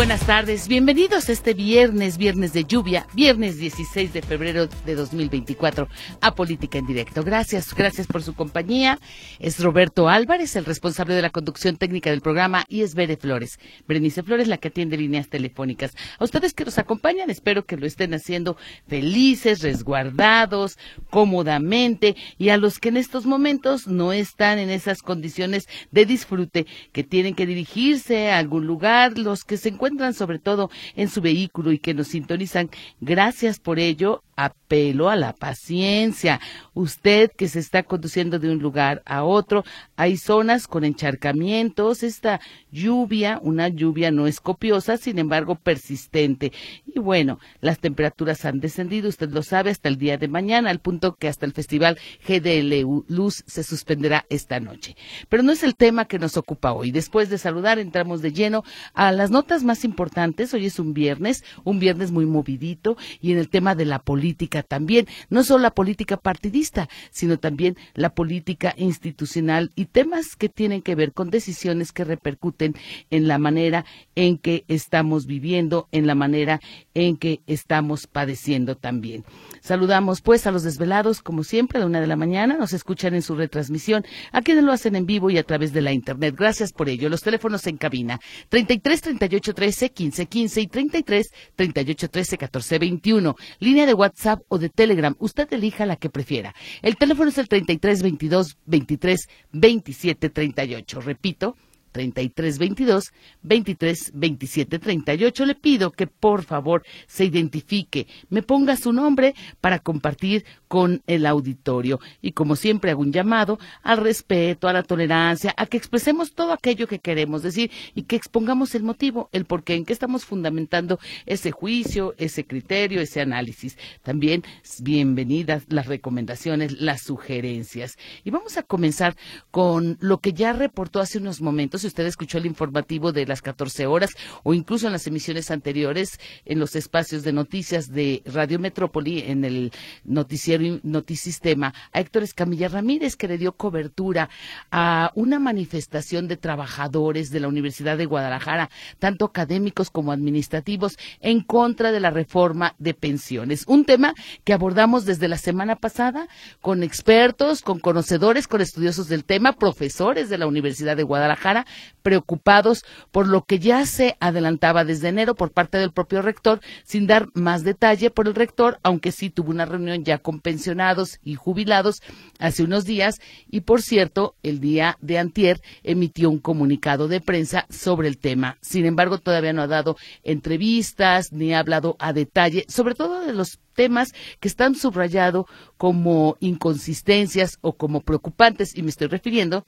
Buenas tardes, bienvenidos este viernes, viernes de lluvia, viernes 16 de febrero de 2024 a Política en Directo. Gracias, gracias por su compañía. Es Roberto Álvarez, el responsable de la conducción técnica del programa, y es Bere Flores. Berenice Flores, la que atiende líneas telefónicas. A ustedes que nos acompañan, espero que lo estén haciendo felices, resguardados, cómodamente, y a los que en estos momentos no están en esas condiciones de disfrute, que tienen que dirigirse a algún lugar, los que se encuentran sobre todo en su vehículo y que nos sintonizan. Gracias por ello. Apelo a la paciencia. Usted que se está conduciendo de un lugar a otro, hay zonas con encharcamientos, esta lluvia, una lluvia no es copiosa, sin embargo persistente. Y bueno, las temperaturas han descendido, usted lo sabe, hasta el día de mañana, al punto que hasta el festival GDL Luz se suspenderá esta noche. Pero no es el tema que nos ocupa hoy. Después de saludar, entramos de lleno a las notas más importantes, hoy es un viernes, un viernes muy movidito, y en el tema de la política también, no solo la política partidista, sino también la política institucional y temas que tienen que ver con decisiones que repercuten en la manera en que estamos viviendo, en la manera en que estamos padeciendo también. Saludamos pues a los desvelados, como siempre, a la una de la mañana, nos escuchan en su retransmisión, a quienes lo hacen en vivo y a través de la internet. Gracias por ello. Los teléfonos en cabina, 33 38 13 15 15 y 33 38 13 14 21. Línea de WhatsApp o de Telegram, usted elija la que prefiera. El teléfono es el 33 22 23 27 38. Repito, 3322 23 27 38. Le pido que por favor se identifique, me ponga su nombre para compartir con el auditorio. Y como siempre hago un llamado al respeto, a la tolerancia, a que expresemos todo aquello que queremos decir y que expongamos el motivo, el porqué en que estamos fundamentando ese juicio, ese criterio, ese análisis. También bienvenidas las recomendaciones, las sugerencias. Y vamos a comenzar con lo que ya reportó hace unos momentos si usted escuchó el informativo de las 14 horas o incluso en las emisiones anteriores en los espacios de noticias de Radio Metrópoli, en el noticiero Notisistema, a Héctor Escamilla Ramírez, que le dio cobertura a una manifestación de trabajadores de la Universidad de Guadalajara, tanto académicos como administrativos, en contra de la reforma de pensiones. Un tema que abordamos desde la semana pasada con expertos, con conocedores, con estudiosos del tema, profesores de la Universidad de Guadalajara, preocupados por lo que ya se adelantaba desde enero por parte del propio rector, sin dar más detalle por el rector, aunque sí tuvo una reunión ya con pensionados y jubilados hace unos días y por cierto, el día de antier emitió un comunicado de prensa sobre el tema. Sin embargo, todavía no ha dado entrevistas ni ha hablado a detalle, sobre todo de los temas que están subrayados como inconsistencias o como preocupantes y me estoy refiriendo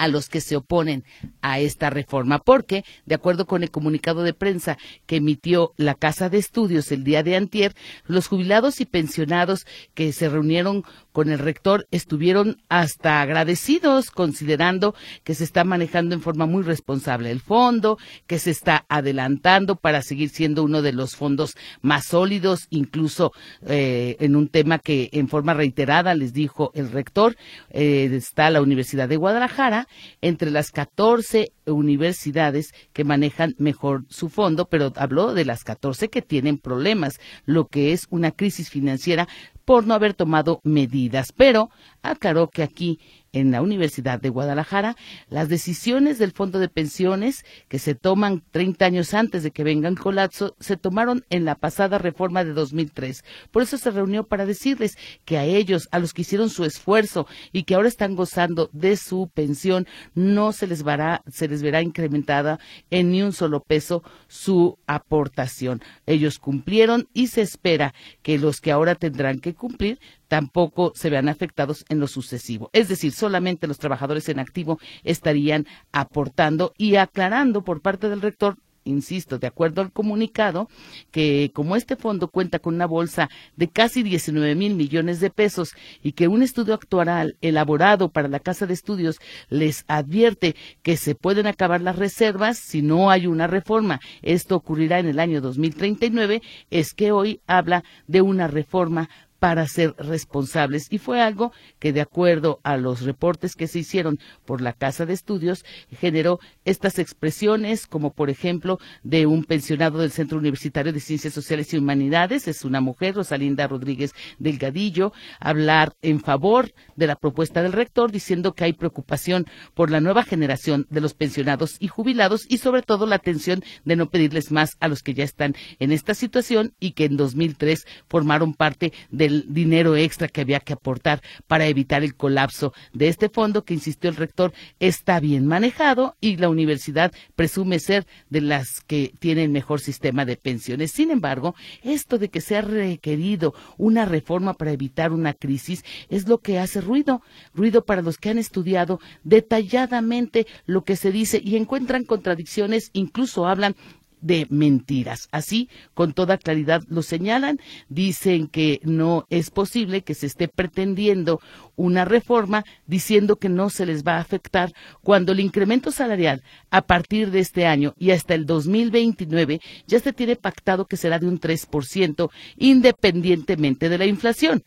a los que se oponen a esta reforma, porque, de acuerdo con el comunicado de prensa que emitió la Casa de Estudios el día de antier, los jubilados y pensionados que se reunieron con el rector estuvieron hasta agradecidos, considerando que se está manejando en forma muy responsable el fondo, que se está adelantando para seguir siendo uno de los fondos más sólidos, incluso eh, en un tema que en forma reiterada les dijo el rector, eh, está la Universidad de Guadalajara, entre las 14 universidades que manejan mejor su fondo, pero habló de las 14 que tienen problemas, lo que es una crisis financiera por no haber tomado medidas. Pero aclaró que aquí en la Universidad de Guadalajara, las decisiones del Fondo de Pensiones que se toman 30 años antes de que vengan colapso se tomaron en la pasada reforma de 2003. Por eso se reunió para decirles que a ellos, a los que hicieron su esfuerzo y que ahora están gozando de su pensión, no se les, se les verá incrementada en ni un solo peso su aportación. Ellos cumplieron y se espera que los que ahora tendrán que cumplir tampoco se vean afectados en lo sucesivo. Es decir, solamente los trabajadores en activo estarían aportando y aclarando por parte del rector insisto, de acuerdo al comunicado, que como este fondo cuenta con una bolsa de casi 19 mil millones de pesos y que un estudio actual elaborado para la Casa de Estudios les advierte que se pueden acabar las reservas si no hay una reforma. Esto ocurrirá en el año 2039, es que hoy habla de una reforma para ser responsables. Y fue algo que, de acuerdo a los reportes que se hicieron por la Casa de Estudios, generó estas expresiones, como por ejemplo de un pensionado del Centro Universitario de Ciencias Sociales y Humanidades, es una mujer, Rosalinda Rodríguez Delgadillo, hablar en favor de la propuesta del rector, diciendo que hay preocupación por la nueva generación de los pensionados y jubilados y sobre todo la atención de no pedirles más a los que ya están en esta situación y que en 2003 formaron parte de dinero extra que había que aportar para evitar el colapso de este fondo que, insistió el rector, está bien manejado y la universidad presume ser de las que tienen mejor sistema de pensiones. Sin embargo, esto de que se ha requerido una reforma para evitar una crisis es lo que hace ruido, ruido para los que han estudiado detalladamente lo que se dice y encuentran contradicciones, incluso hablan de mentiras. Así, con toda claridad lo señalan, dicen que no es posible que se esté pretendiendo una reforma diciendo que no se les va a afectar cuando el incremento salarial a partir de este año y hasta el 2029 ya se tiene pactado que será de un 3% independientemente de la inflación.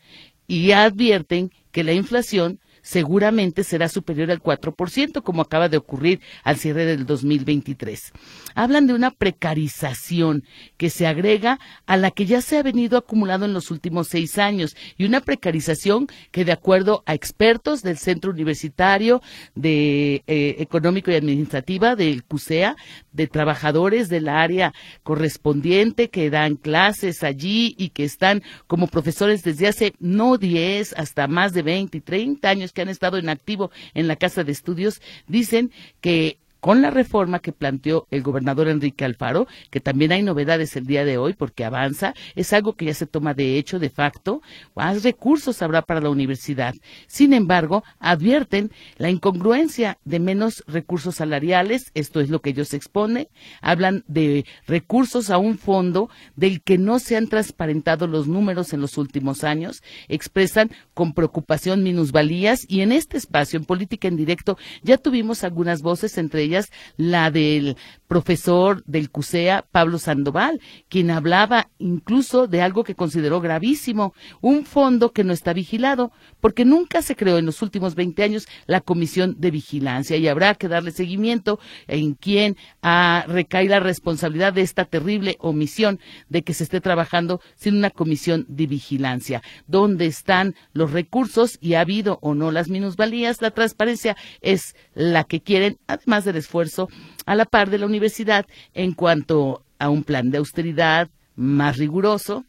Y advierten que la inflación seguramente será superior al 4%, como acaba de ocurrir al cierre del 2023. Hablan de una precarización que se agrega a la que ya se ha venido acumulando en los últimos seis años y una precarización que, de acuerdo a expertos del Centro Universitario de eh, Económico y Administrativa del CUSEA, de trabajadores del área correspondiente que dan clases allí y que están como profesores desde hace no 10 hasta más de 20 y 30 años que han estado en activo en la Casa de Estudios, dicen que con la reforma que planteó el gobernador Enrique Alfaro, que también hay novedades el día de hoy porque avanza, es algo que ya se toma de hecho, de facto, más recursos habrá para la universidad. Sin embargo, advierten la incongruencia de menos recursos salariales, esto es lo que ellos exponen, hablan de recursos a un fondo del que no se han transparentado los números en los últimos años, expresan con preocupación minusvalías y en este espacio, en política en directo, ya tuvimos algunas voces, entre ellas la del profesor del CUSEA, Pablo Sandoval, quien hablaba incluso de algo que consideró gravísimo, un fondo que no está vigilado, porque nunca se creó en los últimos 20 años la comisión de vigilancia y habrá que darle seguimiento en quién recae la responsabilidad de esta terrible omisión de que se esté trabajando sin una comisión de vigilancia. ¿Dónde están los recursos y ha habido o no las minusvalías? La transparencia es la que quieren, además del esfuerzo a la par de la universidad en cuanto a un plan de austeridad más riguroso,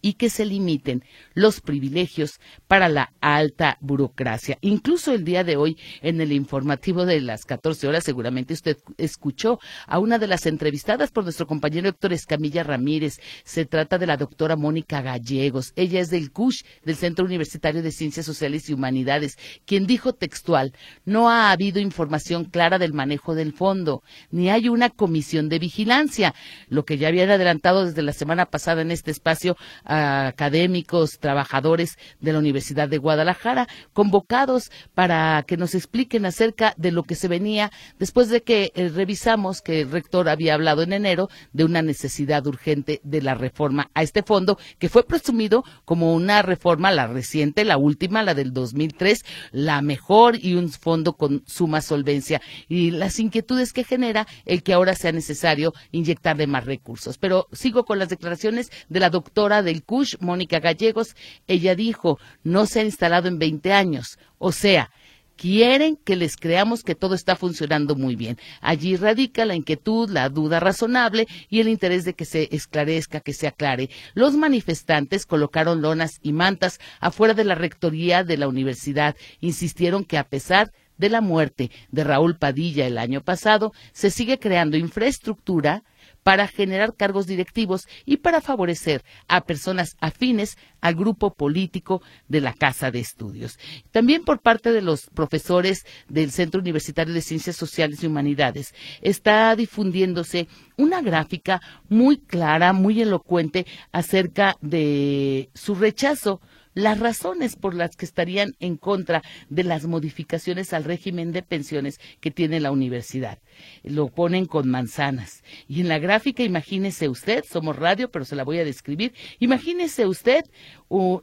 y que se limiten los privilegios para la alta burocracia. Incluso el día de hoy, en el informativo de las 14 horas, seguramente usted escuchó a una de las entrevistadas por nuestro compañero Héctor Escamilla Ramírez. Se trata de la doctora Mónica Gallegos. Ella es del CUSH, del Centro Universitario de Ciencias Sociales y Humanidades, quien dijo textual, no ha habido información clara del manejo del fondo, ni hay una comisión de vigilancia, lo que ya habían adelantado desde la semana pasada en este espacio académicos, trabajadores de la Universidad de Guadalajara, convocados para que nos expliquen acerca de lo que se venía después de que eh, revisamos que el rector había hablado en enero de una necesidad urgente de la reforma a este fondo, que fue presumido como una reforma, la reciente, la última, la del 2003, la mejor y un fondo con suma solvencia y las inquietudes que genera el que ahora sea necesario inyectarle más recursos. Pero sigo con las declaraciones de la doctora del CUSH, Mónica Gallegos, ella dijo, no se ha instalado en 20 años. O sea, quieren que les creamos que todo está funcionando muy bien. Allí radica la inquietud, la duda razonable y el interés de que se esclarezca, que se aclare. Los manifestantes colocaron lonas y mantas afuera de la rectoría de la universidad. Insistieron que a pesar de la muerte de Raúl Padilla el año pasado, se sigue creando infraestructura para generar cargos directivos y para favorecer a personas afines al grupo político de la Casa de Estudios. También por parte de los profesores del Centro Universitario de Ciencias Sociales y Humanidades está difundiéndose una gráfica muy clara, muy elocuente acerca de su rechazo las razones por las que estarían en contra de las modificaciones al régimen de pensiones que tiene la universidad. Lo ponen con manzanas. Y en la gráfica, imagínese usted, somos radio, pero se la voy a describir, imagínese usted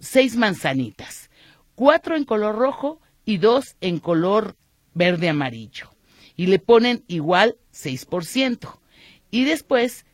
seis manzanitas, cuatro en color rojo y dos en color verde amarillo. Y le ponen igual 6%. Y después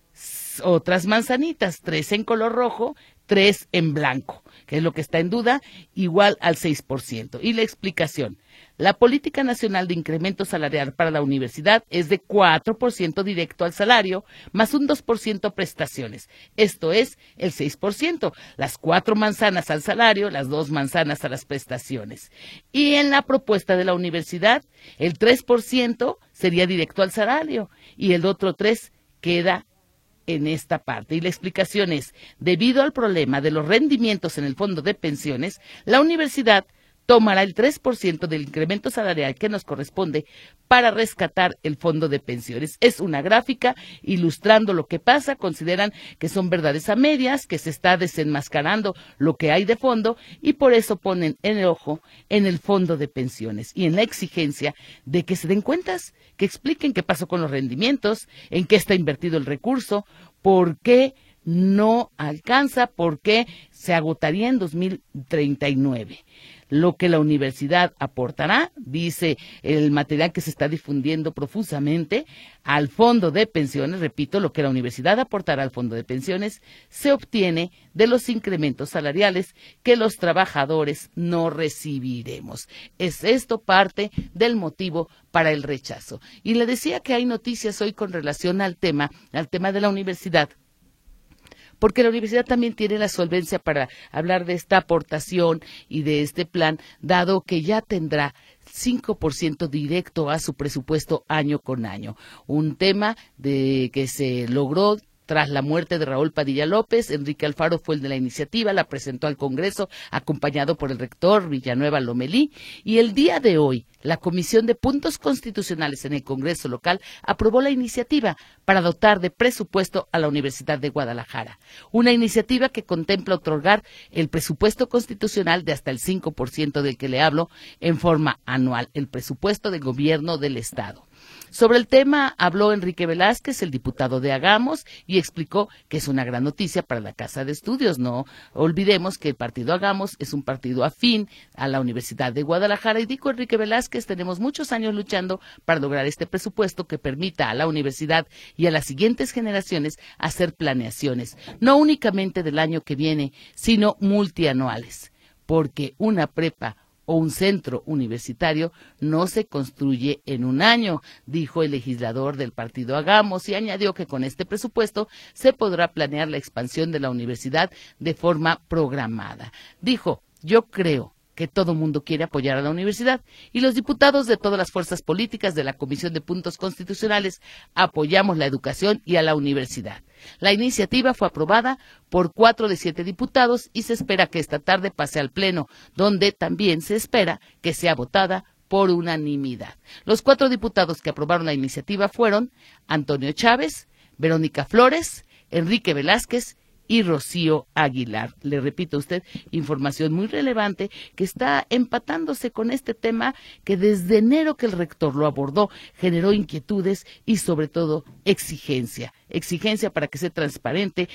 otras manzanitas, tres en color rojo, tres en blanco es lo que está en duda, igual al 6%. Y la explicación. La política nacional de incremento salarial para la universidad es de 4% directo al salario, más un 2% prestaciones. Esto es el 6%, las cuatro manzanas al salario, las dos manzanas a las prestaciones. Y en la propuesta de la universidad, el 3% sería directo al salario y el otro 3% queda en esta parte. Y la explicación es, debido al problema de los rendimientos en el fondo de pensiones, la universidad tomará el 3% del incremento salarial que nos corresponde para rescatar el fondo de pensiones. Es una gráfica ilustrando lo que pasa, consideran que son verdades a medias, que se está desenmascarando lo que hay de fondo y por eso ponen en el ojo en el fondo de pensiones y en la exigencia de que se den cuentas, que expliquen qué pasó con los rendimientos, en qué está invertido el recurso, por qué no alcanza, por qué se agotaría en 2039 lo que la universidad aportará, dice el material que se está difundiendo profusamente, al fondo de pensiones, repito, lo que la universidad aportará al fondo de pensiones, se obtiene de los incrementos salariales que los trabajadores no recibiremos. Es esto parte del motivo para el rechazo. Y le decía que hay noticias hoy con relación al tema, al tema de la universidad porque la universidad también tiene la solvencia para hablar de esta aportación y de este plan, dado que ya tendrá 5% directo a su presupuesto año con año. Un tema de que se logró tras la muerte de Raúl Padilla López, Enrique Alfaro fue el de la iniciativa, la presentó al Congreso acompañado por el rector Villanueva Lomelí y el día de hoy la Comisión de Puntos Constitucionales en el Congreso local aprobó la iniciativa para dotar de presupuesto a la Universidad de Guadalajara. Una iniciativa que contempla otorgar el presupuesto constitucional de hasta el 5% del que le hablo en forma anual, el presupuesto del gobierno del Estado. Sobre el tema habló Enrique Velázquez, el diputado de Agamos, y explicó que es una gran noticia para la Casa de Estudios. No olvidemos que el partido Agamos es un partido afín a la Universidad de Guadalajara y dijo Enrique Velázquez, tenemos muchos años luchando para lograr este presupuesto que permita a la universidad y a las siguientes generaciones hacer planeaciones, no únicamente del año que viene, sino multianuales, porque una prepa o un centro universitario no se construye en un año, dijo el legislador del partido Hagamos y añadió que con este presupuesto se podrá planear la expansión de la universidad de forma programada. Dijo, yo creo que todo mundo quiere apoyar a la universidad y los diputados de todas las fuerzas políticas de la Comisión de Puntos Constitucionales apoyamos la educación y a la universidad. La iniciativa fue aprobada por cuatro de siete diputados y se espera que esta tarde pase al Pleno, donde también se espera que sea votada por unanimidad. Los cuatro diputados que aprobaron la iniciativa fueron Antonio Chávez, Verónica Flores, Enrique Velázquez y Rocío Aguilar. Le repito a usted, información muy relevante que está empatándose con este tema que desde enero que el rector lo abordó generó inquietudes y sobre todo exigencia. Exigencia para que sea transparente.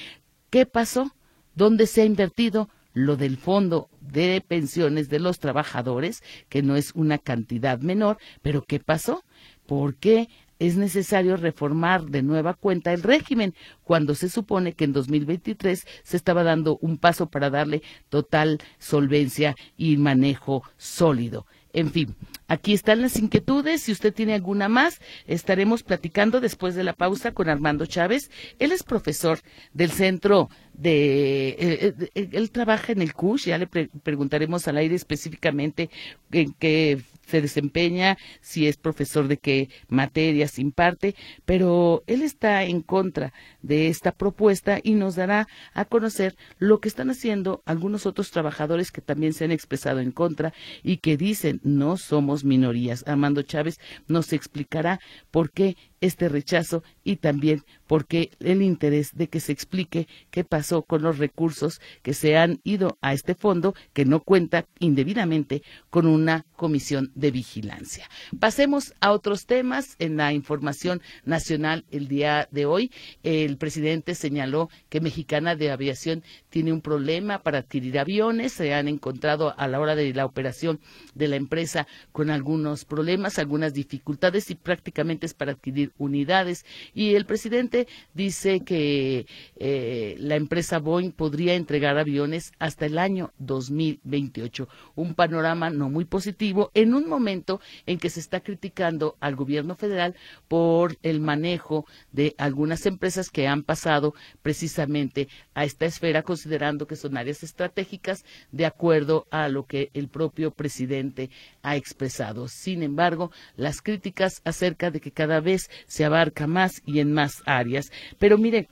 ¿Qué pasó? ¿Dónde se ha invertido? lo del fondo de pensiones de los trabajadores, que no es una cantidad menor, pero ¿qué pasó? ¿Por qué es necesario reformar de nueva cuenta el régimen, cuando se supone que en 2023 se estaba dando un paso para darle total solvencia y manejo sólido. En fin, aquí están las inquietudes. Si usted tiene alguna más, estaremos platicando después de la pausa con Armando Chávez. Él es profesor del centro de... Eh, eh, él trabaja en el CUSH, ya le preguntaremos al aire específicamente en qué se desempeña, si es profesor de qué materias imparte, pero él está en contra de esta propuesta y nos dará a conocer lo que están haciendo algunos otros trabajadores que también se han expresado en contra y que dicen no somos minorías. Armando Chávez nos explicará por qué este rechazo y también porque el interés de que se explique qué pasó con los recursos que se han ido a este fondo que no cuenta indebidamente con una comisión de vigilancia. Pasemos a otros temas en la información nacional el día de hoy. El presidente señaló que Mexicana de Aviación tiene un problema para adquirir aviones. Se han encontrado a la hora de la operación de la empresa con algunos problemas, algunas dificultades y prácticamente es para adquirir unidades. Y el presidente dice que eh, la empresa Boeing podría entregar aviones hasta el año 2028. Un panorama no muy positivo en un momento en que se está criticando al gobierno federal por el manejo de algunas empresas que han pasado precisamente a esta esfera considerando que son áreas estratégicas de acuerdo a lo que el propio presidente ha expresado. Sin embargo, las críticas acerca de que cada vez se abarca más y en más áreas. Pero mire,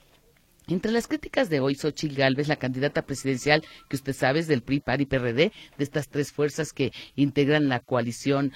entre las críticas de hoy, Xochitl Gálvez, la candidata presidencial, que usted sabe es del PRI, PAR y PRD, de estas tres fuerzas que integran la coalición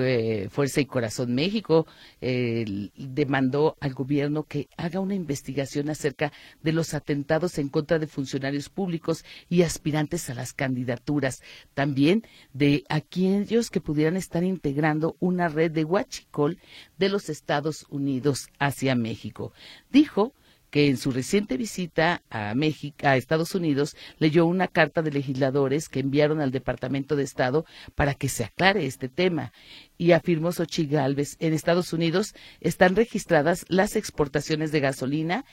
eh, Fuerza y Corazón México, demandó al gobierno que haga una investigación acerca de los atentados en contra de funcionarios públicos y aspirantes a las candidaturas. También de aquellos que pudieran estar integrando una red de huachicol de los Estados Unidos hacia México. Dijo que en su reciente visita a México, a Estados Unidos, leyó una carta de legisladores que enviaron al Departamento de Estado para que se aclare este tema. Y afirmó Xochitl en Estados Unidos están registradas las exportaciones de gasolina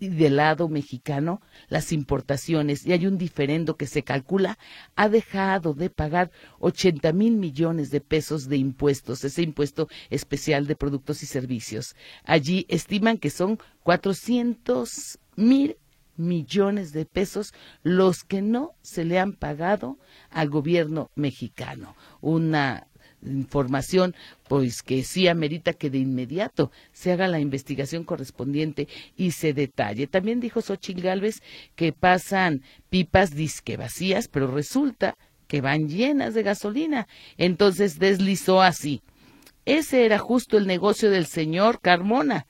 del lado mexicano las importaciones y hay un diferendo que se calcula ha dejado de pagar 80 mil millones de pesos de impuestos, ese impuesto especial de productos y servicios. Allí estiman que son 400 mil millones de pesos los que no se le han pagado al gobierno mexicano. Una información, pues que sí amerita que de inmediato se haga la investigación correspondiente y se detalle. También dijo Xochitl Gálvez que pasan pipas disque vacías, pero resulta que van llenas de gasolina. Entonces deslizó así. Ese era justo el negocio del señor Carmona,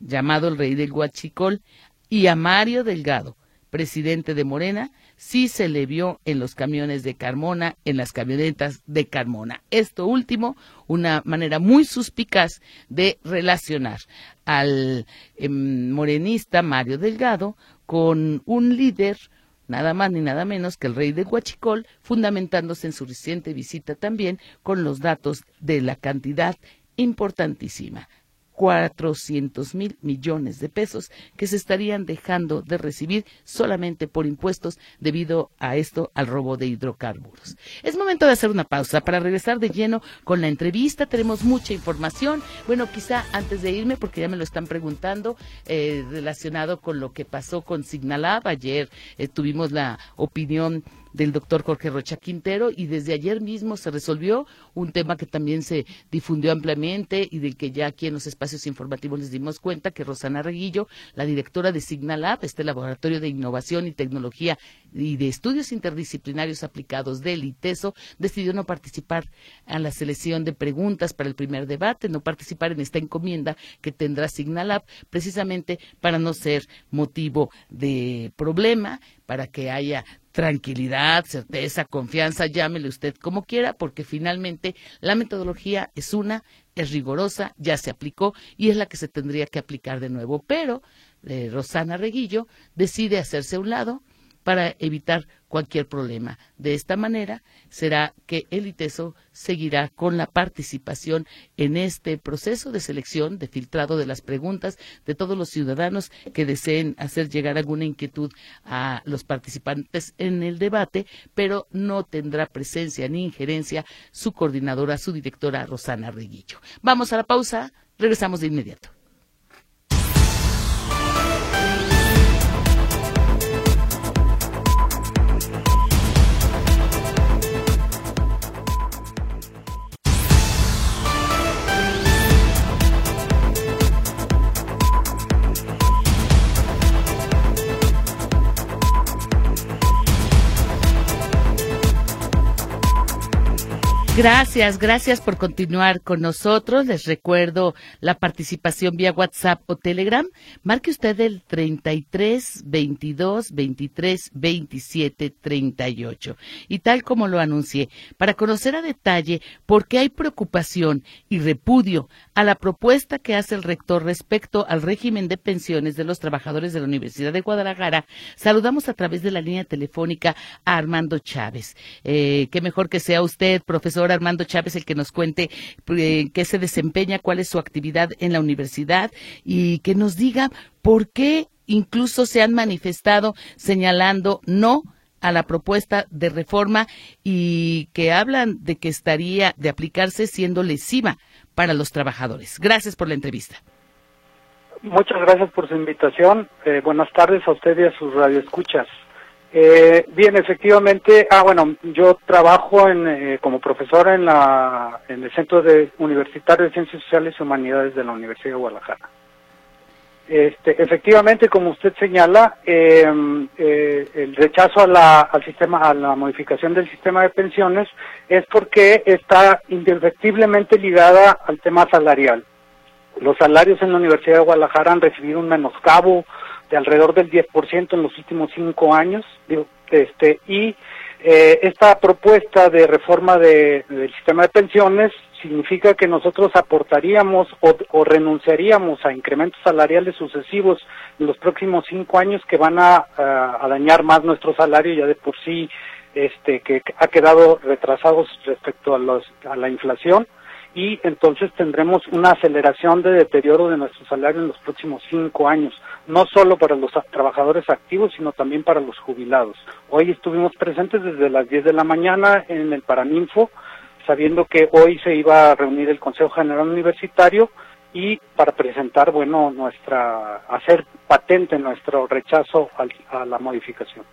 llamado el rey del Guachicol, y a Mario Delgado, presidente de Morena, sí se le vio en los camiones de Carmona, en las camionetas de Carmona. Esto último, una manera muy suspicaz de relacionar al em, morenista Mario Delgado con un líder nada más ni nada menos que el rey de Huachicol, fundamentándose en su reciente visita también con los datos de la cantidad importantísima 400 mil millones de pesos que se estarían dejando de recibir solamente por impuestos debido a esto, al robo de hidrocarburos. Es momento de hacer una pausa para regresar de lleno con la entrevista. Tenemos mucha información. Bueno, quizá antes de irme, porque ya me lo están preguntando, eh, relacionado con lo que pasó con Signalab. Ayer eh, tuvimos la opinión del doctor Jorge Rocha Quintero y desde ayer mismo se resolvió un tema que también se difundió ampliamente y del que ya aquí en los espacios informativos les dimos cuenta que Rosana Reguillo, la directora de Signalab, este laboratorio de innovación y tecnología y de estudios interdisciplinarios aplicados del ITESO, decidió no participar en la selección de preguntas para el primer debate, no participar en esta encomienda que tendrá Signalab, precisamente para no ser motivo de problema, para que haya tranquilidad, certeza, confianza, llámele usted como quiera, porque finalmente la metodología es una, es rigurosa, ya se aplicó y es la que se tendría que aplicar de nuevo. Pero eh, Rosana Reguillo decide hacerse a un lado para evitar cualquier problema. De esta manera será que el ITESO seguirá con la participación en este proceso de selección, de filtrado de las preguntas de todos los ciudadanos que deseen hacer llegar alguna inquietud a los participantes en el debate, pero no tendrá presencia ni injerencia su coordinadora, su directora Rosana Reguillo. Vamos a la pausa, regresamos de inmediato. Gracias, gracias por continuar con nosotros. Les recuerdo la participación vía WhatsApp o Telegram. Marque usted el 33 22 23 27 38. Y tal como lo anuncié, para conocer a detalle por qué hay preocupación y repudio a la propuesta que hace el rector respecto al régimen de pensiones de los trabajadores de la Universidad de Guadalajara, saludamos a través de la línea telefónica a Armando Chávez. Eh, qué mejor que sea usted, profesor Armando Chávez el que nos cuente eh, qué se desempeña, cuál es su actividad en la universidad y que nos diga por qué incluso se han manifestado señalando no a la propuesta de reforma y que hablan de que estaría de aplicarse siendo lesiva para los trabajadores. Gracias por la entrevista. Muchas gracias por su invitación. Eh, buenas tardes a usted y a sus radioescuchas. Eh, bien, efectivamente, ah, bueno, yo trabajo en, eh, como profesor en, la, en el Centro de Universitario de Ciencias Sociales y Humanidades de la Universidad de Guadalajara. Este, efectivamente, como usted señala, em, eh, el rechazo a la, al sistema, a la modificación del sistema de pensiones es porque está indefectiblemente ligada al tema salarial. Los salarios en la Universidad de Guadalajara han recibido un menoscabo de alrededor del 10% en los últimos cinco años, este, y eh, esta propuesta de reforma de, del sistema de pensiones significa que nosotros aportaríamos o, renunciaríamos a incrementos salariales sucesivos en los próximos cinco años que van a, a, dañar más nuestro salario ya de por sí este que ha quedado retrasados respecto a, los, a la inflación y entonces tendremos una aceleración de deterioro de nuestro salario en los próximos cinco años, no solo para los trabajadores activos, sino también para los jubilados. Hoy estuvimos presentes desde las 10 de la mañana en el Paraninfo, sabiendo que hoy se iba a reunir el Consejo General Universitario y para presentar, bueno, nuestra, hacer patente nuestro rechazo a la modificación.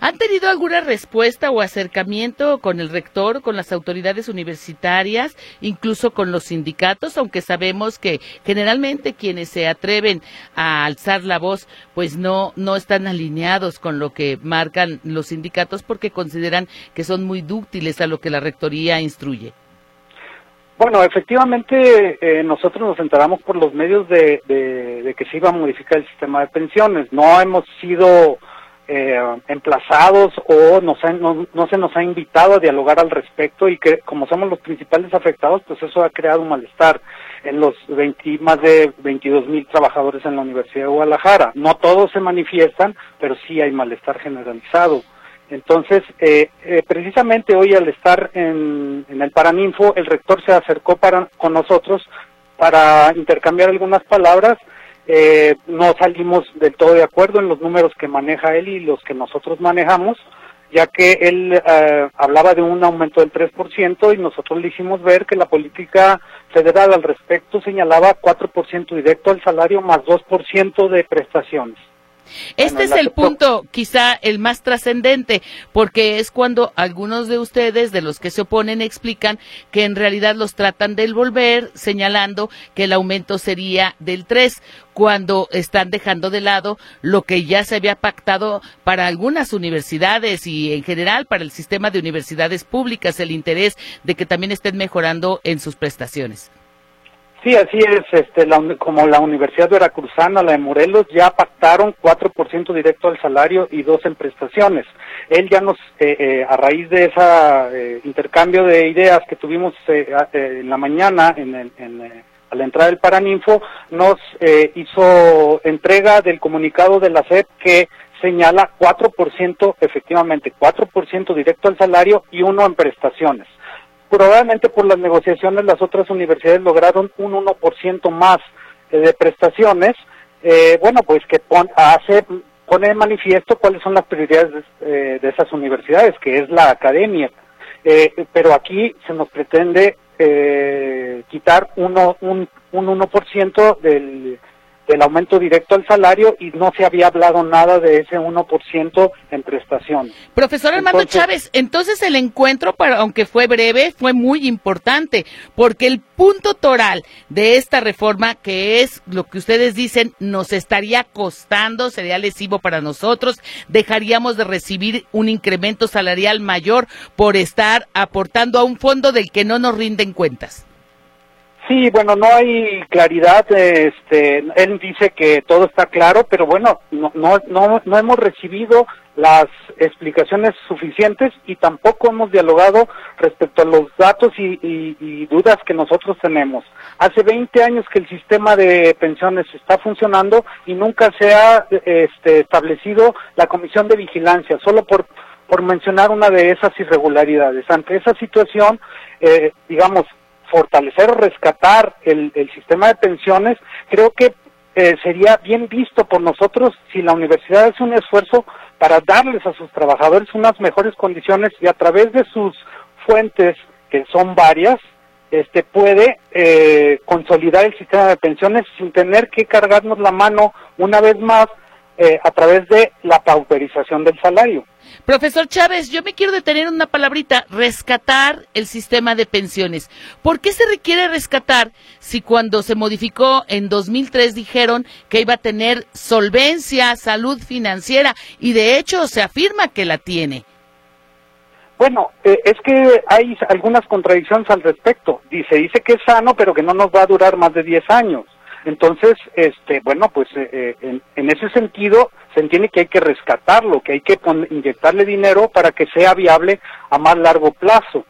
¿Han tenido alguna respuesta o acercamiento con el rector, con las autoridades universitarias, incluso con los sindicatos, aunque sabemos que generalmente quienes se atreven a alzar la voz, pues no, no están alineados con lo que marcan los sindicatos porque consideran que son muy dúctiles a lo que la rectoría instruye? Bueno, efectivamente eh, nosotros nos enteramos por los medios de, de, que se iba a modificar el sistema de pensiones. No hemos sido eh, emplazados o no, no, se nos ha invitado a dialogar al respecto y que como somos los principales afectados, pues eso ha creado un malestar en los 20, más de 22 mil trabajadores en la Universidad de Guadalajara. No todos se manifiestan, pero sí hay malestar generalizado. Entonces, eh, eh, precisamente hoy al estar en, en el Paraninfo, el rector se acercó para, con nosotros para intercambiar algunas palabras eh, no salimos del todo de acuerdo en los números que maneja él y los que nosotros manejamos, ya que él eh, hablaba de un aumento del 3% y nosotros le hicimos ver que la política federal al respecto señalaba 4% directo al salario más 2% de prestaciones. Este es el punto quizá el más trascendente, porque es cuando algunos de ustedes, de los que se oponen, explican que en realidad los tratan de volver, señalando que el aumento sería del 3, cuando están dejando de lado lo que ya se había pactado para algunas universidades y en general para el sistema de universidades públicas, el interés de que también estén mejorando en sus prestaciones. Sí, así es, este, como la Universidad Veracruzana, la de Morelos, ya pactaron 4% directo al salario y dos en prestaciones. Él ya nos, eh, eh, a raíz de ese eh, intercambio de ideas que tuvimos en la mañana en, en, a la entrada del Paraninfo, nos hizo entrega del comunicado de la SEP que señala 4%, efectivamente, 4% directo al salario y uno en prestaciones. Probablemente por las negociaciones las otras universidades lograron un 1% más eh, de prestaciones. Eh, bueno, pues que hace, pone de manifiesto cuáles son las prioridades de, eh, esas universidades, que es la academia. pero aquí se nos pretende quitar uno, un, un 1% del, del aumento directo al salario y no se había hablado nada de ese 1% en prestación. Profesor Armando Chávez, entonces el encuentro, para, aunque fue breve, fue muy importante, porque el punto toral de esta reforma, que es lo que ustedes dicen, nos estaría costando, sería lesivo para nosotros, dejaríamos de recibir un incremento salarial mayor por estar aportando a un fondo del que no nos rinden cuentas. Sí, bueno, no hay claridad. Este, él dice que todo está claro, pero bueno, no, no, no, hemos recibido las explicaciones suficientes y tampoco hemos dialogado respecto a los datos y, dudas que nosotros tenemos. Hace 20 años que el sistema de pensiones está funcionando y nunca se ha este, establecido la comisión de vigilancia, solo por por mencionar una de esas irregularidades. Ante esa situación, eh, digamos, fortalecer o rescatar el, sistema de pensiones, creo que eh, sería bien visto por nosotros si la universidad hace un esfuerzo para darles a sus trabajadores unas mejores condiciones y a través de sus fuentes, que son varias, este puede eh, consolidar el sistema de pensiones sin tener que cargarnos la mano una vez más eh, a través de la pauperización del salario. Profesor Chávez, yo me quiero detener una palabrita, rescatar el sistema de pensiones. ¿Por qué se requiere rescatar si cuando se modificó en 2003 dijeron que iba a tener solvencia, salud financiera y de hecho se afirma que la tiene? Bueno, eh, es que hay algunas contradicciones al respecto. Dice, dice que es sano, pero que no nos va a durar más de 10 años. Entonces, este, bueno, pues eh, eh, en, ese sentido se entiende que hay que rescatarlo, que hay que inyectarle dinero para que sea viable a más largo plazo.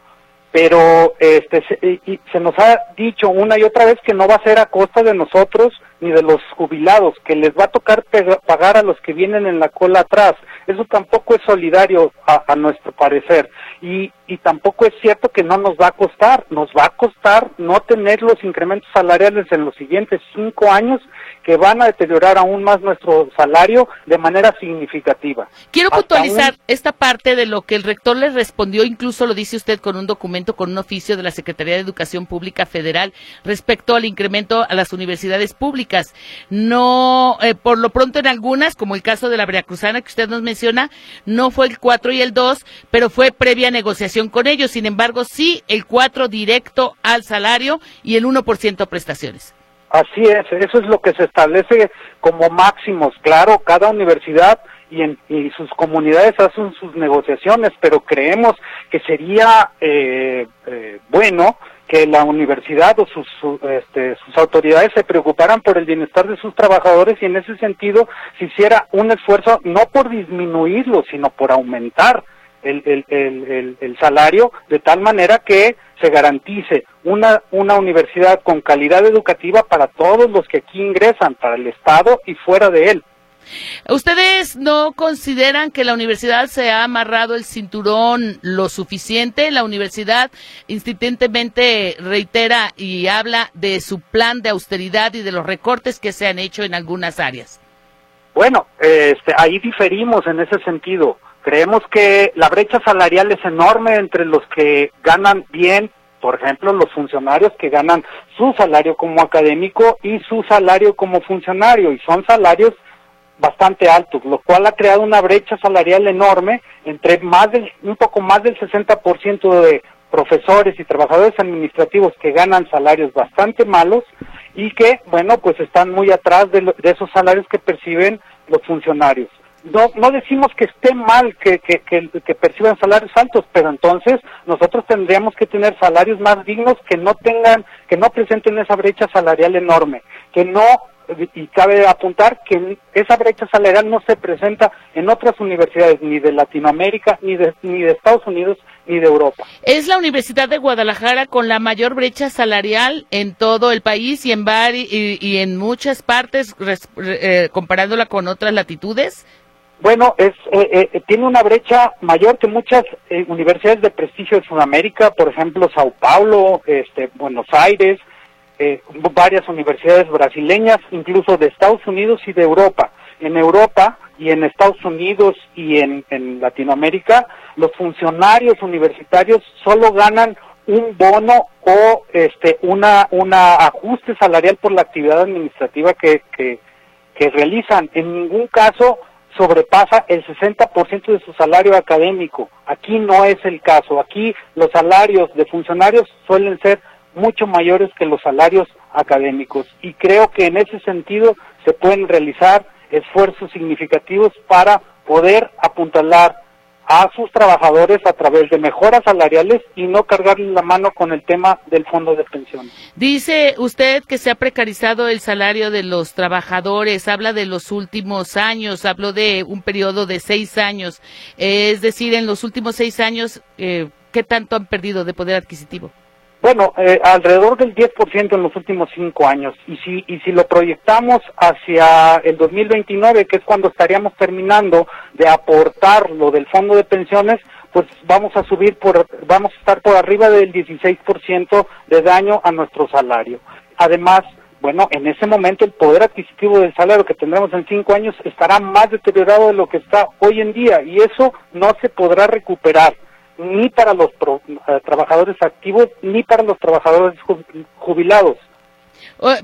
Pero este, se, se nos ha dicho una y otra vez que no va a ser a costa de nosotros ni de los jubilados, que les va a tocar pagar a los que vienen en la cola atrás. Eso tampoco es solidario a, nuestro parecer. Y, y tampoco es cierto que no nos va a costar. Nos va a costar no tener los incrementos salariales en los siguientes cinco años que van a deteriorar aún más nuestro salario de manera significativa. Quiero puntualizar esta parte de lo que el rector les respondió, incluso lo dice usted con un documento, con un oficio de la Secretaría de Educación Pública Federal respecto al incremento a las universidades públicas no, eh, por lo pronto en algunas, como el caso de la Veracruzana que usted nos menciona, no fue el 4 y el 2, pero fue previa negociación con ellos. Sin embargo, sí el 4 directo al salario y el 1% prestaciones. Así es, eso es lo que se establece como máximos. Claro, cada universidad y, en, sus comunidades hacen sus negociaciones, pero creemos que sería eh, eh, bueno que la universidad o sus, este, sus autoridades se preocuparan por el bienestar de sus trabajadores y en ese sentido se hiciera un esfuerzo no por disminuirlo, sino por aumentar el, el, el, el, salario de tal manera que se garantice una, una universidad con calidad educativa para todos los que aquí ingresan, para el Estado y fuera de él. ¿Ustedes no consideran que la universidad se ha amarrado el cinturón lo suficiente? La universidad insistentemente reitera y habla de su plan de austeridad y de los recortes que se han hecho en algunas áreas. Bueno, este, ahí diferimos en ese sentido. Creemos que la brecha salarial es enorme entre los que ganan bien por ejemplo, los funcionarios que ganan su salario como académico y su salario como funcionario, y son salarios bastante altos, lo cual ha creado una brecha salarial enorme entre más del, un poco más del 60% de profesores y trabajadores administrativos que ganan salarios bastante malos y que, bueno, pues están muy atrás de, esos salarios que perciben los funcionarios. No, no decimos que esté mal que, que, que, perciban salarios altos, pero entonces nosotros tendríamos que tener salarios más dignos que no tengan, que no presenten esa brecha salarial enorme, que no y cabe apuntar que esa brecha salarial no se presenta en otras universidades ni de Latinoamérica, ni de, ni de Estados Unidos, ni de Europa. Es la Universidad de Guadalajara con la mayor brecha salarial en todo el país y en, y, en muchas partes, eh, comparándola con otras latitudes. Bueno, es, eh, eh, tiene una brecha mayor que muchas universidades de prestigio de Sudamérica, por ejemplo, Sao Paulo, este, Buenos Aires, eh, varias universidades brasileñas, incluso de Estados Unidos y de Europa. En Europa y en Estados Unidos y en, Latinoamérica, los funcionarios universitarios solo ganan un bono o este una una ajuste salarial por la actividad administrativa que, que, que realizan. En ningún caso sobrepasa el 60% de su salario académico. Aquí no es el caso. Aquí los salarios de funcionarios suelen ser mucho mayores que los salarios académicos. Y creo que en ese sentido se pueden realizar esfuerzos significativos para poder apuntalar a sus trabajadores a través de mejoras salariales y no cargarles la mano con el tema del fondo de pensiones. Dice usted que se ha precarizado el salario de los trabajadores, habla de los últimos años, habló de un periodo de seis años, es decir, en los últimos seis años, eh, ¿qué tanto han perdido de poder adquisitivo? Bueno, eh, alrededor del 10% en los últimos cinco años. Y si, y si lo proyectamos hacia el 2029, que es cuando estaríamos terminando de aportar lo del fondo de pensiones, pues vamos a subir por, vamos a estar por arriba del 16% de daño a nuestro salario. Además, bueno, en ese momento el poder adquisitivo del salario que tendremos en cinco años estará más deteriorado de lo que está hoy en día y eso no se podrá recuperar ni para los eh, trabajadores activos ni para los trabajadores jubilados.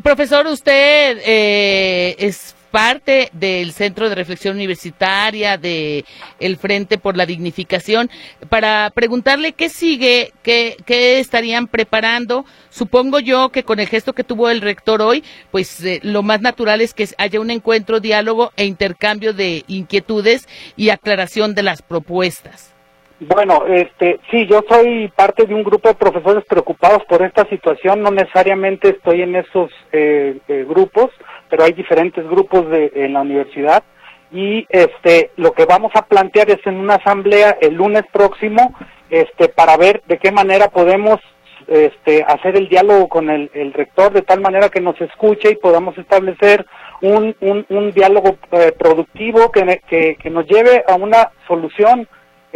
profesor, usted eh, es parte del Centro de Reflexión Universitaria, de el Frente por la Dignificación, para preguntarle qué sigue, qué, qué estarían preparando. Supongo yo que con el gesto que tuvo el rector hoy, pues eh, lo más natural es que haya un encuentro, diálogo e intercambio de inquietudes y aclaración de las propuestas. Bueno, este, sí, yo soy parte de un grupo de profesores preocupados por esta situación. No necesariamente estoy en esos eh, eh, grupos, pero hay diferentes grupos de, en la universidad. Y este, lo que vamos a plantear es en una asamblea el lunes próximo, este, para ver de qué manera podemos este, hacer el diálogo con el, rector de tal manera que nos escuche y podamos establecer un, un, diálogo eh, productivo que, que, que nos lleve a una solución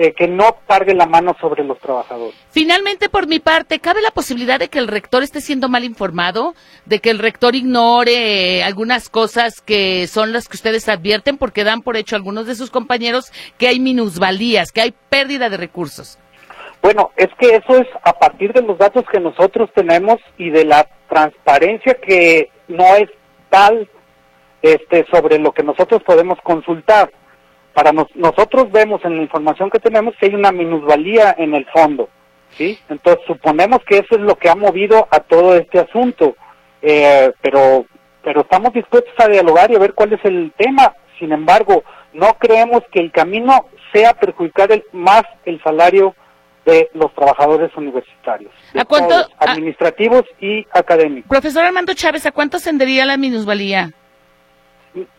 eh, que no cargue la mano sobre los trabajadores. Finalmente, por mi parte, ¿cabe la posibilidad de que el rector esté siendo mal informado? ¿De que el rector ignore eh, algunas cosas que son las que ustedes advierten porque dan por hecho algunos de sus compañeros que hay minusvalías, que hay pérdida de recursos? Bueno, es que eso es a partir de los datos que nosotros tenemos y de la transparencia que no es tal este, sobre lo que nosotros podemos consultar para nosotros vemos en la información que tenemos que hay una minusvalía en el fondo, ¿sí? Entonces suponemos que eso es lo que ha movido a todo este asunto, eh, pero pero estamos dispuestos a dialogar y a ver cuál es el tema. Sin embargo, no creemos que el camino sea perjudicar más el salario de los trabajadores universitarios, ¿A cuánto, administrativos y académicos. Profesor Armando Chávez, ¿a cuánto ascendería la minusvalía?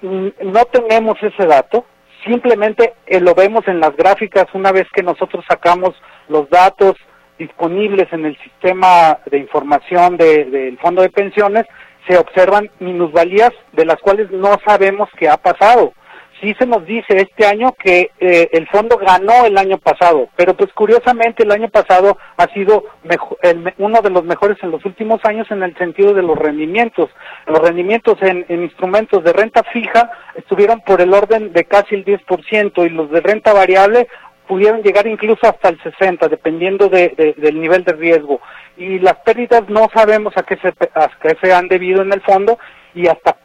No tenemos ese dato, simplemente eh, lo vemos en las gráficas una vez que nosotros sacamos los datos disponibles en el sistema de información del fondo de pensiones, se observan minusvalías de las cuales no sabemos qué ha pasado sí se nos dice este año que eh, el fondo ganó el año pasado, pero pues curiosamente el año pasado ha sido uno de los mejores en los últimos años en el sentido de los rendimientos. Los rendimientos en, instrumentos de renta fija estuvieron por el orden de casi el 10% y los de renta variable pudieron llegar incluso hasta el 60, dependiendo del nivel de riesgo. Y las pérdidas no sabemos a qué se, a qué se han debido en el fondo y hasta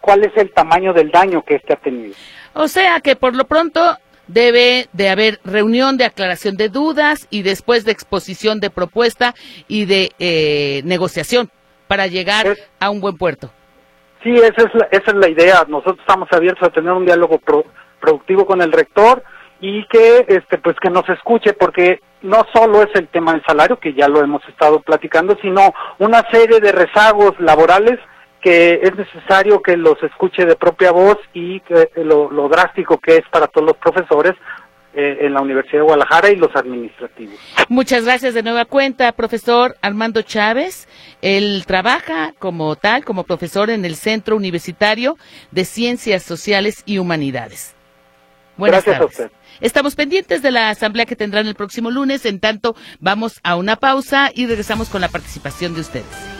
cuál es el tamaño del daño que éste ha tenido. O sea que por lo pronto debe de haber reunión de aclaración de dudas y después de exposición de propuesta y de eh, negociación para llegar a un buen puerto. Sí, esa es, la, esa es la idea. Nosotros estamos abiertos a tener un diálogo productivo con el rector y que este pues que nos escuche porque no solo es el tema del salario que ya lo hemos estado platicando, sino una serie de rezagos laborales que es necesario que los escuche de propia voz y que lo, drástico que es para todos los profesores eh, en la Universidad de Guadalajara y los administrativos. Muchas gracias de nueva cuenta, profesor Armando Chávez. Él trabaja como tal, como profesor en el Centro Universitario de Ciencias Sociales y Humanidades. Buenas gracias tardes. a usted. Estamos pendientes de la asamblea que tendrán el próximo lunes. En tanto, vamos a una pausa y regresamos con la participación de ustedes.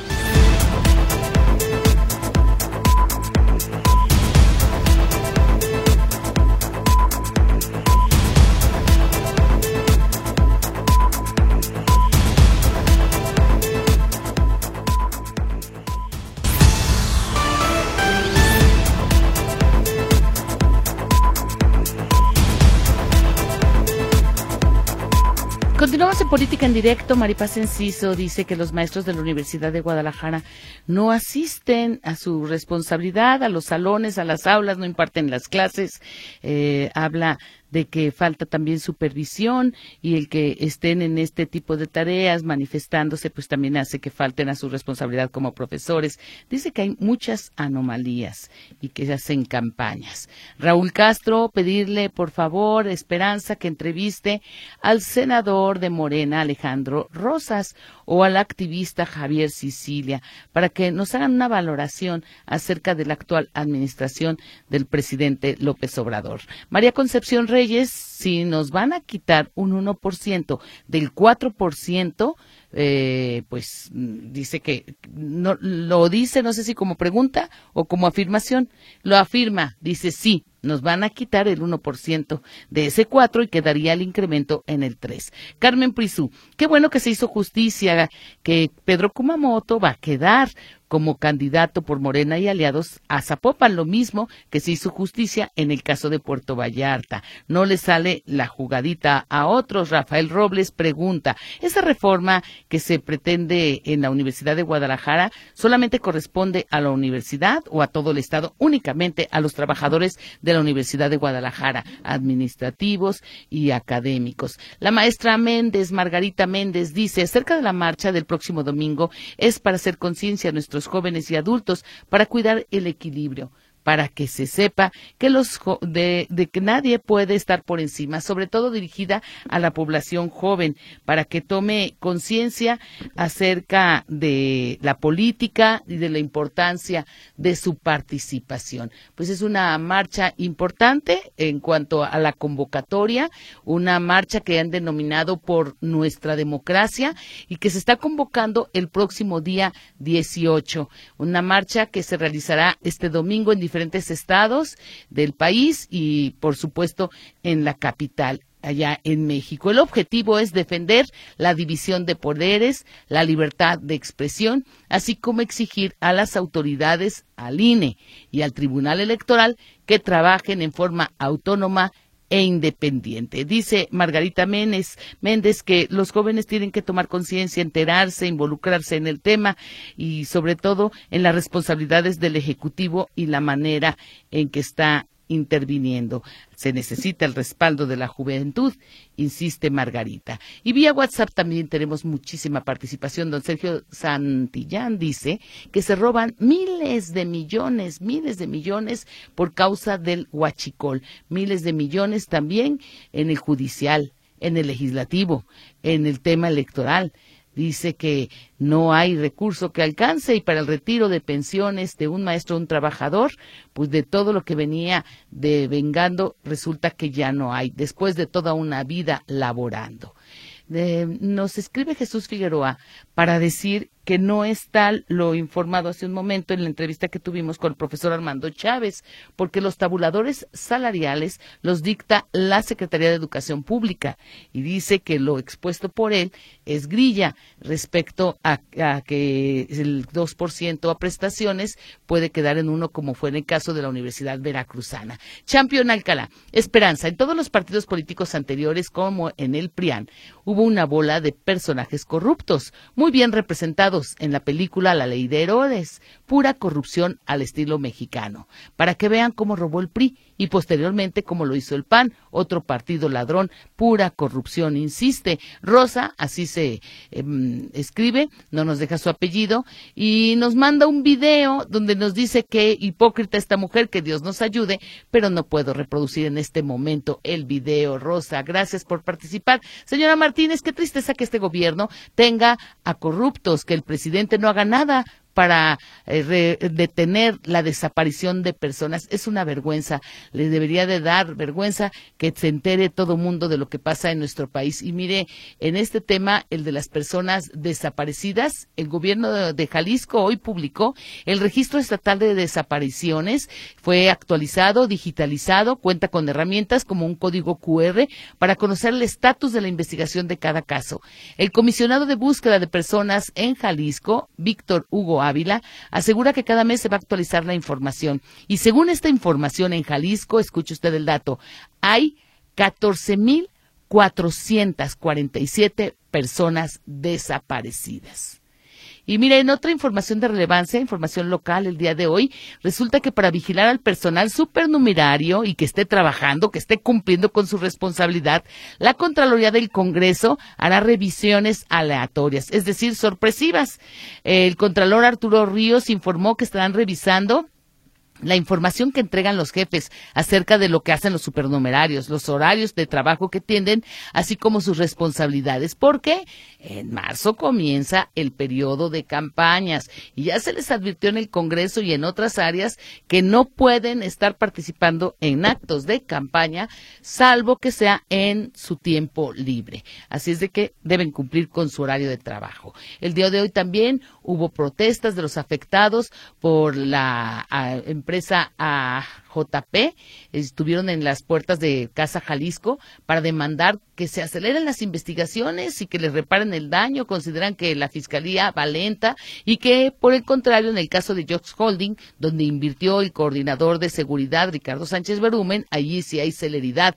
En Directo. Maripaz Enciso dice que los maestros de la Universidad de Guadalajara no asisten a su responsabilidad, a los salones, a las aulas, no imparten las clases. Eh, habla de que falta también supervisión y el que estén en este tipo de tareas manifestándose pues también hace que falten a su responsabilidad como profesores. Dice que hay muchas anomalías y que se hacen campañas. Raúl Castro, pedirle por favor, Esperanza, que entreviste al senador de Morena, Alejandro Rosas, o al activista Javier Sicilia, para que nos hagan una valoración acerca de la actual administración del presidente López Obrador. María Concepción Reyes si nos van a quitar un 1% del 4%, eh, pues dice que no lo dice, no sé si como pregunta o como afirmación, lo afirma, dice sí, nos van a quitar el 1% de ese 4 y quedaría el incremento en el 3. Carmen Prisú, qué bueno que se hizo justicia, que Pedro Kumamoto va a quedar como candidato por Morena y aliados a Zapopan, lo mismo que se hizo justicia en el caso de Puerto Vallarta. No le sale la jugadita a otros. Rafael Robles pregunta, ¿esa reforma que se pretende en la Universidad de Guadalajara solamente corresponde a la universidad o a todo el Estado? Únicamente a los trabajadores de la Universidad de Guadalajara, administrativos y académicos. La maestra Méndez, Margarita Méndez, dice, acerca de la marcha del próximo domingo, es para hacer conciencia a nuestros jóvenes y adultos, para cuidar el equilibrio para que se sepa que los de, de, que nadie puede estar por encima, sobre todo dirigida a la población joven, para que tome conciencia acerca de la política y de la importancia de su participación. Pues es una marcha importante en cuanto a la convocatoria, una marcha que han denominado por nuestra democracia y que se está convocando el próximo día 18, una marcha que se realizará este domingo en diferentes estados del país y, por supuesto, en la capital allá en México. El objetivo es defender la división de poderes, la libertad de expresión, así como exigir a las autoridades, al INE y al Tribunal Electoral que trabajen en forma autónoma e independiente. Dice Margarita Méndez, Méndez que los jóvenes tienen que tomar conciencia, enterarse, involucrarse en el tema y sobre todo en las responsabilidades del Ejecutivo y la manera en que está interviniendo. Se necesita el respaldo de la juventud, insiste Margarita. Y vía WhatsApp también tenemos muchísima participación. Don Sergio Santillán dice que se roban miles de millones, miles de millones por causa del huachicol. Miles de millones también en el judicial, en el legislativo, en el tema electoral dice que no hay recurso que alcance y para el retiro de pensiones de un maestro un trabajador, pues de todo lo que venía devengando resulta que ya no hay, después de toda una vida laborando. nos escribe Jesús Figueroa para decir que no es tal lo informado hace un momento en la entrevista que tuvimos con el profesor Armando Chávez, porque los tabuladores salariales los dicta la Secretaría de Educación Pública y dice que lo expuesto por él es grilla respecto a, que el 2% a prestaciones puede quedar en uno como fue en el caso de la Universidad Veracruzana. Champion Alcalá, Esperanza, en todos los partidos políticos anteriores como en el PRIAN hubo una bola de personajes corruptos, muy bien representados en la película La Ley de Herodes, pura corrupción al estilo mexicano, para que vean cómo robó el PRI y posteriormente cómo lo hizo el PAN, otro partido ladrón, pura corrupción, insiste. Rosa, así se em, escribe, no nos deja su apellido, y nos manda un video donde nos dice que hipócrita esta mujer, que Dios nos ayude, pero no puedo reproducir en este momento el video. Rosa, gracias por participar. Señora Martínez, qué tristeza que este gobierno tenga a corruptos, que el presidente no haga nada para eh, detener la desaparición de personas. Es una vergüenza. Le debería de dar vergüenza que se entere todo mundo de lo que pasa en nuestro país. Y mire, en este tema, el de las personas desaparecidas, el gobierno de Jalisco hoy publicó el registro estatal de desapariciones. Fue actualizado, digitalizado, cuenta con herramientas como un código QR para conocer el estatus de la investigación de cada caso. El comisionado de búsqueda de personas en Jalisco, Víctor Hugo Ávila, asegura que cada mes se va a actualizar la información. Y según esta información en Jalisco, escuche usted el dato, hay 14 mil 447 personas desaparecidas. Y mire, en otra información de relevancia, información local el día de hoy, resulta que para vigilar al personal supernumerario y que esté trabajando, que esté cumpliendo con su responsabilidad, la Contraloría del Congreso hará revisiones aleatorias, es decir, sorpresivas. El Contralor Arturo Ríos informó que estarán revisando la información que entregan los jefes acerca de lo que hacen los supernumerarios, los horarios de trabajo que tienden, así como sus responsabilidades, porque en marzo comienza el periodo de campañas y ya se les advirtió en el Congreso y en otras áreas que no pueden estar participando en actos de campaña salvo que sea en su tiempo libre. Así es de que deben cumplir con su horario de trabajo. El día de hoy también hubo protestas de los afectados por la empresa sorpresa a, AJP, estuvieron en las puertas de Casa Jalisco para demandar que se aceleren las investigaciones y que les reparen el daño. Consideran que la fiscalía va lenta y que, por el contrario, en el caso de Jox Holding, donde invirtió el coordinador de seguridad Ricardo Sánchez Berumen, allí sí hay celeridad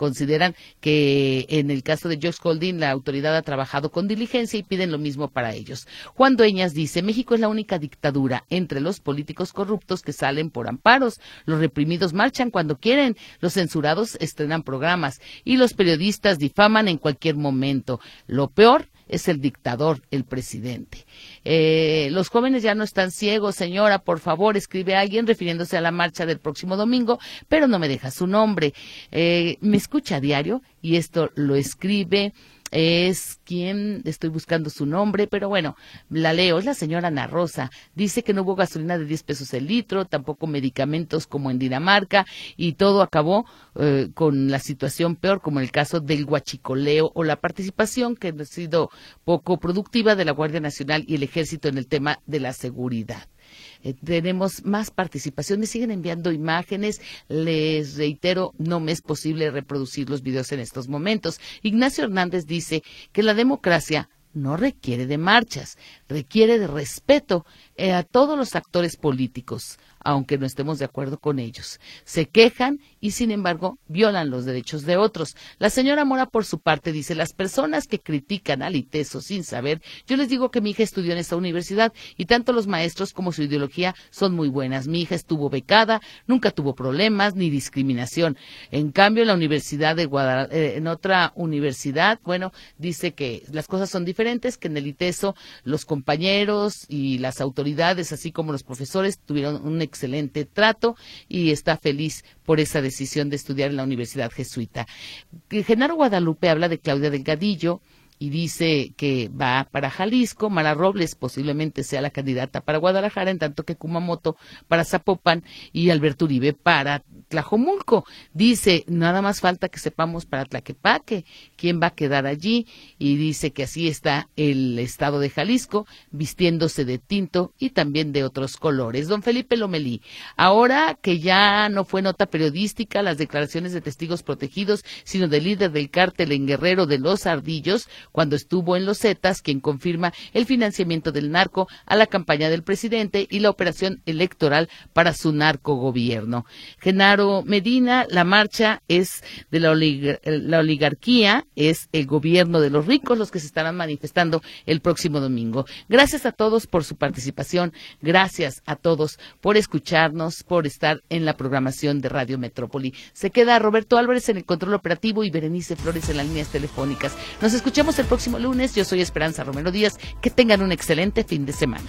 consideran que en el caso de Jox Holding la autoridad ha trabajado con diligencia y piden lo mismo para ellos. Juan Dueñas dice, México es la única dictadura entre los políticos corruptos que salen por amparos. Los reprimidos marchan cuando quieren, los censurados estrenan programas y los periodistas difaman en cualquier momento. Lo peor es el dictador, el presidente. Eh, los jóvenes ya no están ciegos, señora, por favor, escribe alguien refiriéndose a la marcha del próximo domingo, pero no me deja su nombre. Eh, me escucha a diario y esto lo escribe es quien, estoy buscando su nombre, pero bueno, la leo, es la señora Ana Rosa. Dice que no hubo gasolina de 10 pesos el litro, tampoco medicamentos como en Dinamarca, y todo acabó eh, con la situación peor, como el caso del huachicoleo o la participación que ha sido poco productiva de la Guardia Nacional y el Ejército en el tema de la seguridad. Eh, tenemos más participación. Me siguen enviando imágenes. Les reitero, no me es posible reproducir los videos en estos momentos. Ignacio Hernández dice que la democracia no requiere de marchas, requiere de respeto eh, a todos los actores políticos, aunque no estemos de acuerdo con ellos. Se quejan y, sin embargo, violan los derechos de otros. La señora Mora, por su parte, dice, las personas que critican al ITESO sin saber, yo les digo que mi hija estudió en esta universidad y tanto los maestros como su ideología son muy buenas. Mi hija estuvo becada, nunca tuvo problemas ni discriminación. En cambio, en la Universidad de Guadalajara, eh, en otra universidad, bueno, dice que las cosas son diferentes, que en el ITESO los compañeros y las autoridades, así como los profesores, tuvieron un excelente trato y está feliz por esa decisión de estudiar en la Universidad Jesuita. Genaro Guadalupe habla de Claudia Delgadillo, y dice que va para Jalisco, Mara Robles posiblemente sea la candidata para Guadalajara, en tanto que Kumamoto para Zapopan y Alberto Uribe para Tlajomulco. Dice, nada más falta que sepamos para Tlaquepaque quién va a quedar allí y dice que así está el estado de Jalisco vistiéndose de tinto y también de otros colores. Don Felipe Lomelí, ahora que ya no fue nota periodística las declaraciones de testigos protegidos, sino del líder del cártel en Guerrero de los Ardillos, cuando estuvo en los Zetas, quien confirma el financiamiento del narco a la campaña del presidente y la operación electoral para su narcogobierno. Genaro Medina, la marcha es de la, la oligarquía, es el gobierno de los ricos los que se estarán manifestando el próximo domingo. Gracias a todos por su participación, gracias a todos por escucharnos, por estar en la programación de Radio Metrópoli. Se queda Roberto Álvarez en el control operativo y Berenice Flores en las líneas telefónicas. Nos escuchamos el próximo lunes. Yo soy Esperanza Romero Díaz. Que tengan un excelente fin de semana.